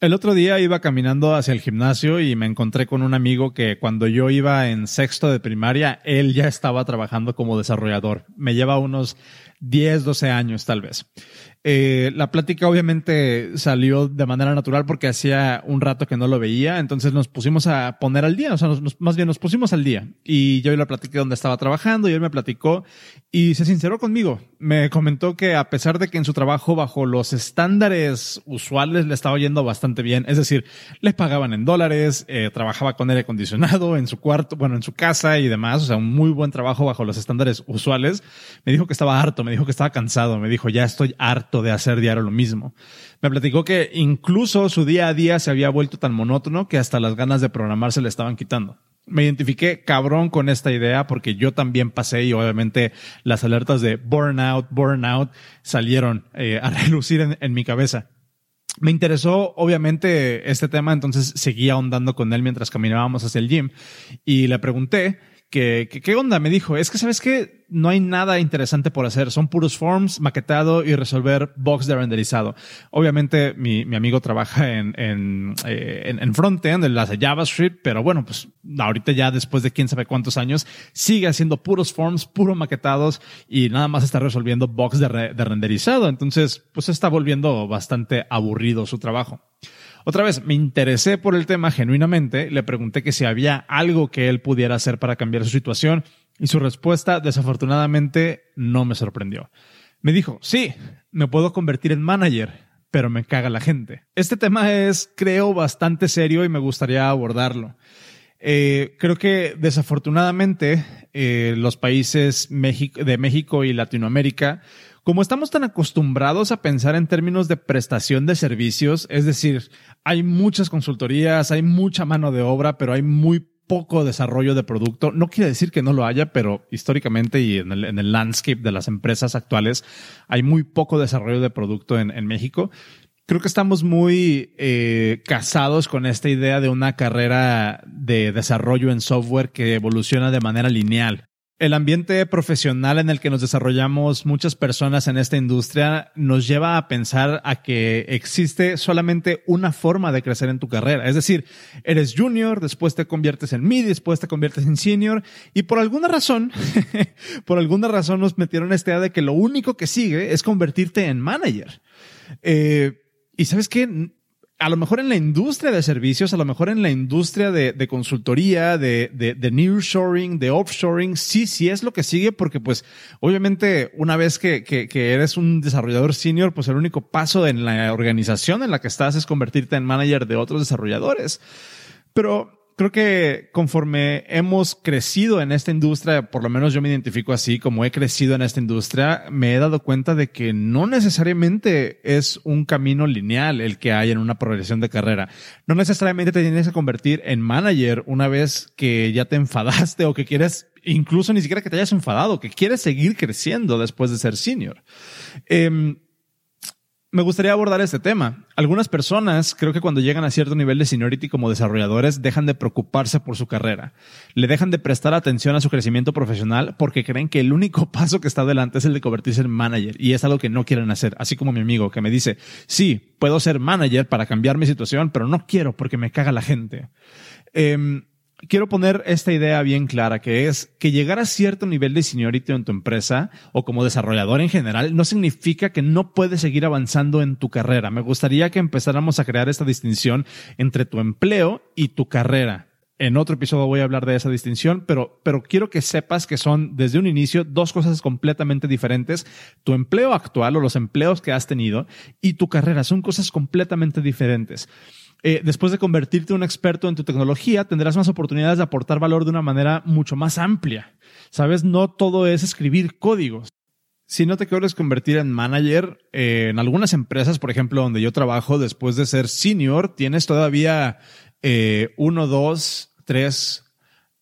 El otro día iba caminando hacia el gimnasio y me encontré con un amigo que cuando yo iba en sexto de primaria, él ya estaba trabajando como desarrollador. Me lleva unos 10, 12 años tal vez. Eh, la plática obviamente salió de manera natural porque hacía un rato que no lo veía, entonces nos pusimos a poner al día, o sea, más bien nos pusimos al día. Y yo le platiqué donde estaba trabajando y él me platicó y se sinceró conmigo. Me comentó que a pesar de que en su trabajo bajo los estándares usuales le estaba yendo bastante bien, es decir, le pagaban en dólares, eh, trabajaba con aire acondicionado en su cuarto, bueno, en su casa y demás, o sea, un muy buen trabajo bajo los estándares usuales. Me dijo que estaba harto, me dijo que estaba cansado, me dijo, ya estoy harto de hacer diario lo mismo. Me platicó que incluso su día a día se había vuelto tan monótono que hasta las ganas de programar se le estaban quitando. Me identifiqué cabrón con esta idea porque yo también pasé y obviamente las alertas de burnout, burnout salieron eh, a relucir en, mi cabeza. Me interesó obviamente este tema, entonces seguía ahondando con él mientras caminábamos hacia el gym y le pregunté que, ¿qué onda? Me dijo, es que sabes que no hay nada interesante por hacer, son puros forms, maquetado y resolver bugs de renderizado. Obviamente mi, mi amigo trabaja en, en, eh, en, en frontend, en las JavaScript, pero bueno, pues ahorita ya después de quién sabe cuántos años, sigue haciendo puros forms, puro maquetados y nada más está resolviendo bugs de, de renderizado. Entonces, pues está volviendo bastante aburrido su trabajo. Otra vez, me interesé por el tema genuinamente, le pregunté que si había algo que él pudiera hacer para cambiar su situación y su respuesta desafortunadamente no me sorprendió. Me dijo, sí, me puedo convertir en manager, pero me caga la gente. Este tema es, creo, bastante serio y me gustaría abordarlo. Eh, creo que desafortunadamente eh, los países de México y Latinoamérica como estamos tan acostumbrados a pensar en términos de prestación de servicios, es decir, hay muchas consultorías, hay mucha mano de obra, pero hay muy poco desarrollo de producto. No quiere decir que no lo haya, pero históricamente y en el, landscape de las empresas actuales hay muy poco desarrollo de producto en, México. Creo que estamos muy eh, casados con esta idea de una carrera de desarrollo en software que evoluciona de manera lineal. El ambiente profesional en el que nos desarrollamos muchas personas en esta industria nos lleva a pensar a que existe solamente una forma de crecer en tu carrera. Es decir, eres junior, después te conviertes en mid, después te conviertes en senior y por alguna razón, por alguna razón nos metieron esta idea de que lo único que sigue es convertirte en manager. Eh, y sabes qué? A lo mejor en la industria de servicios, a lo mejor en la industria de, de consultoría, de, de, de nearshoring, de offshoring, sí, sí es lo que sigue, porque pues obviamente una vez que, que, que, eres un desarrollador senior, pues el único paso en la organización en la que estás es convertirte en manager de otros desarrolladores. Pero creo que conforme hemos crecido en esta industria, por lo menos yo me identifico así, como he crecido en esta industria, me he dado cuenta de que no necesariamente es un camino lineal el que hay en una progresión de carrera. No necesariamente te tienes que convertir en manager una vez que ya te enfadaste o que quieres incluso ni siquiera que te hayas enfadado, que quieres seguir creciendo después de ser senior. Eh, me gustaría abordar este tema. Algunas personas creo que cuando llegan a cierto nivel de seniority como desarrolladores dejan de preocuparse por su carrera. Le dejan de prestar atención a su crecimiento profesional porque creen que el único paso que está adelante es el de convertirse en manager y es algo que no quieren hacer. Así como mi amigo que me dice, sí, puedo ser manager para cambiar mi situación, pero no quiero porque me caga la gente. Eh, quiero poner esta idea bien clara, que es que llegar a cierto nivel de seniority en tu empresa o como desarrollador en general no significa que no puedes seguir avanzando en tu carrera. Me gustaría que empezáramos a crear esta distinción entre tu empleo y tu carrera. En otro episodio voy a hablar de esa distinción, pero, pero quiero que sepas que son desde un inicio dos cosas completamente diferentes. Tu empleo actual o los empleos que has tenido y tu carrera son cosas completamente diferentes. Eh, después de convertirte en un experto en tu tecnología, tendrás más oportunidades de aportar valor de una manera mucho más amplia. Sabes, no todo es escribir códigos. Si no te quieres convertir en manager, eh, en algunas empresas, por ejemplo, donde yo trabajo, después de ser senior, tienes todavía eh, uno, dos, tres,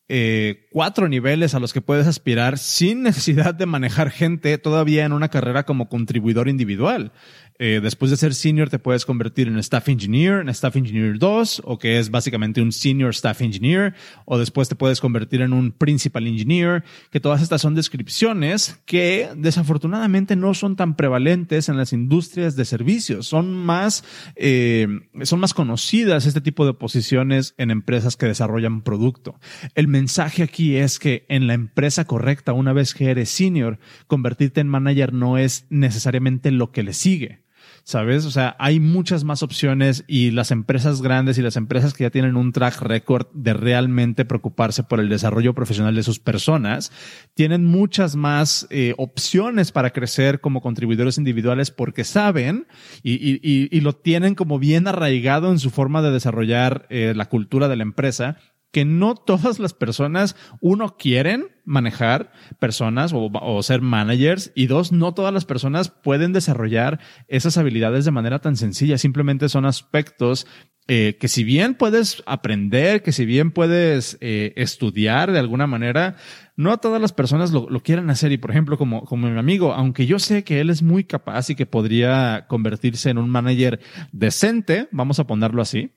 eh, cuatro niveles a los que puedes aspirar sin necesidad de manejar gente todavía en una carrera como contribuidor individual. Eh, después de ser senior te puedes convertir en staff engineer, en staff engineer 2, o que es básicamente un senior staff engineer, o después te puedes convertir en un principal engineer, que todas estas son descripciones que desafortunadamente no son tan prevalentes en las industrias de servicios. Son más, eh, son más conocidas este tipo de posiciones en empresas que desarrollan producto. El mensaje aquí es que en la empresa correcta, una vez que eres senior, convertirte en manager no es necesariamente lo que le sigue. ¿Sabes? O sea, hay muchas más opciones y las empresas grandes y las empresas que ya tienen un track record de realmente preocuparse por el desarrollo profesional de sus personas, tienen muchas más eh, opciones para crecer como contribuidores individuales porque saben y, y, y, lo tienen como bien arraigado en su forma de desarrollar eh, la cultura de la empresa que no todas las personas, uno, quieren manejar personas o, ser managers y dos, no todas las personas pueden desarrollar esas habilidades de manera tan sencilla. Simplemente son aspectos eh, que si bien puedes aprender, que si bien puedes eh, estudiar de alguna manera, no todas las personas lo, lo quieren hacer. Y por ejemplo, como, como mi amigo, aunque yo sé que él es muy capaz y que podría convertirse en un manager decente, vamos a ponerlo así,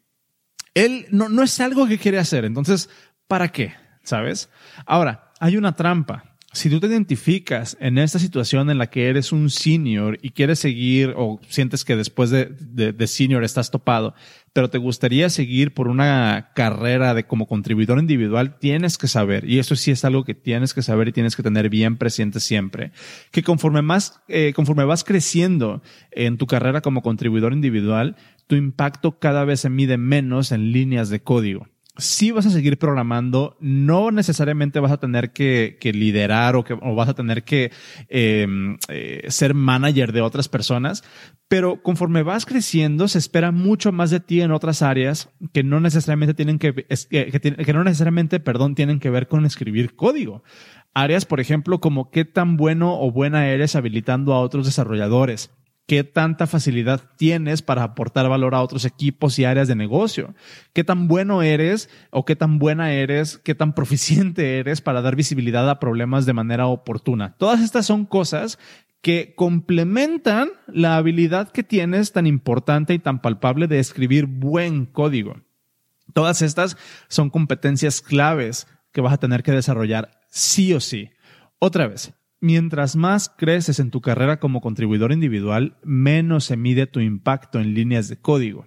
él no, no es algo que quiere hacer. Entonces, ¿para qué? ¿Sabes? Ahora, hay una trampa. Si tú te identificas en esta situación en la que eres un senior y quieres seguir o sientes que después de, de, senior estás topado, pero te gustaría seguir por una carrera de como contribuidor individual, tienes que saber, y eso sí es algo que tienes que saber y tienes que tener bien presente siempre, que conforme más, eh, conforme vas creciendo en tu carrera como contribuidor individual, tu impacto cada vez se mide menos en líneas de código. Si vas a seguir programando, no necesariamente vas a tener que, liderar o, que, vas a tener que em, eh, ser manager de otras personas, pero conforme vas creciendo, se espera mucho más de ti en otras áreas que no necesariamente tienen que, que no necesariamente, perdón, tienen que ver con escribir código. Áreas, por ejemplo, como qué tan bueno o buena eres habilitando a otros desarrolladores qué tanta facilidad tienes para aportar valor a otros equipos y áreas de negocio, qué tan bueno eres o qué tan buena eres, qué tan proficiente eres para dar visibilidad a problemas de manera oportuna. Todas estas son cosas que complementan la habilidad que tienes tan importante y tan palpable de escribir buen código. Todas estas son competencias claves que vas a tener que desarrollar sí o sí. Otra vez, Mientras más creces en tu carrera como contribuidor individual, menos se mide tu impacto en líneas de código.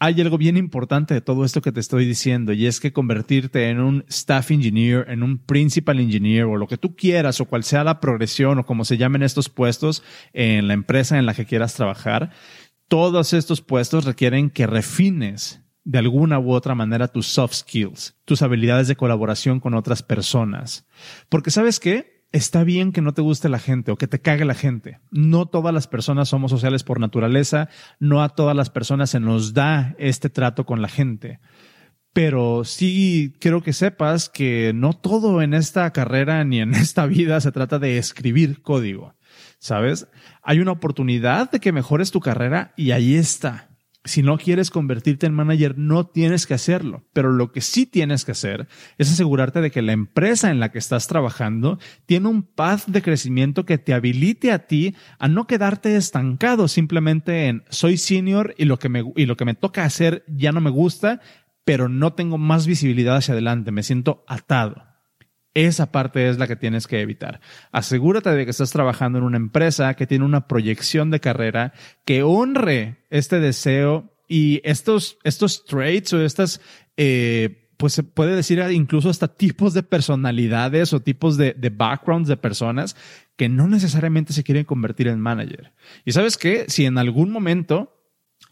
Hay algo bien importante de todo esto que te estoy diciendo y es que convertirte en un staff engineer, en un principal engineer o lo que tú quieras o cual sea la progresión o como se llamen estos puestos en la empresa en la que quieras trabajar, todos estos puestos requieren que refines de alguna u otra manera tus soft skills, tus habilidades de colaboración con otras personas. Porque sabes qué? Está bien que no te guste la gente o que te cague la gente. No todas las personas somos sociales por naturaleza, no a todas las personas se nos da este trato con la gente. Pero sí quiero que sepas que no todo en esta carrera ni en esta vida se trata de escribir código. ¿Sabes? Hay una oportunidad de que mejores tu carrera y ahí está. Si no quieres convertirte en manager, no tienes que hacerlo. Pero lo que sí tienes que hacer es asegurarte de que la empresa en la que estás trabajando tiene un path de crecimiento que te habilite a ti a no quedarte estancado simplemente en soy senior y lo que me, y lo que me toca hacer ya no me gusta, pero no tengo más visibilidad hacia adelante. Me siento atado. Esa parte es la que tienes que evitar. Asegúrate de que estás trabajando en una empresa que tiene una proyección de carrera que honre este deseo y estos, estos traits o estas, eh, pues se puede decir incluso hasta tipos de personalidades o tipos de, de backgrounds de personas que no necesariamente se quieren convertir en manager. Y sabes qué? Si en algún momento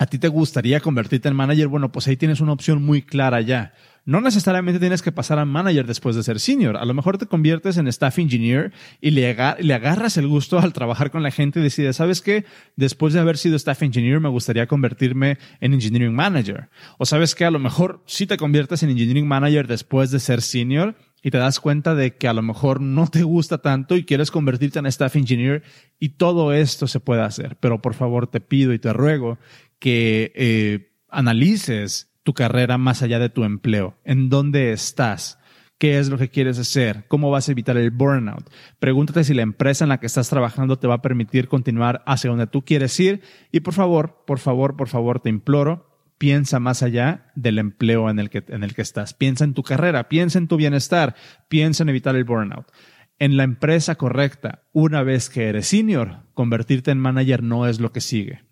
a ti te gustaría convertirte en manager, bueno, pues ahí tienes una opción muy clara ya no necesariamente tienes que pasar a manager después de ser senior. A lo mejor te conviertes en staff engineer y le, agarras el gusto al trabajar con la gente y decides, ¿sabes qué? Después de haber sido staff engineer, me gustaría convertirme en engineering manager. O sabes qué? A lo mejor sí te conviertes en engineering manager después de ser senior y te das cuenta de que a lo mejor no te gusta tanto y quieres convertirte en staff engineer y todo esto se puede hacer. Pero por favor te pido y te ruego que eh, analices tu carrera más allá de tu empleo, en dónde estás, ¿Qué es lo que quieres hacer? ¿Cómo vas a evitar el burnout? Pregúntate si la empresa en la que estás trabajando te va a permitir continuar hacia donde tú quieres ir. Y por favor, por favor, por favor, te imploro, piensa más allá del empleo en el que, en el que estás. Piensa en tu carrera, piensa en tu bienestar, piensa en evitar el burnout. En la empresa correcta, una vez que eres senior, convertirte en manager no es lo que sigue.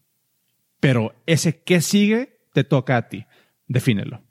Pero ese qué sigue te toca a ti. Defínelo.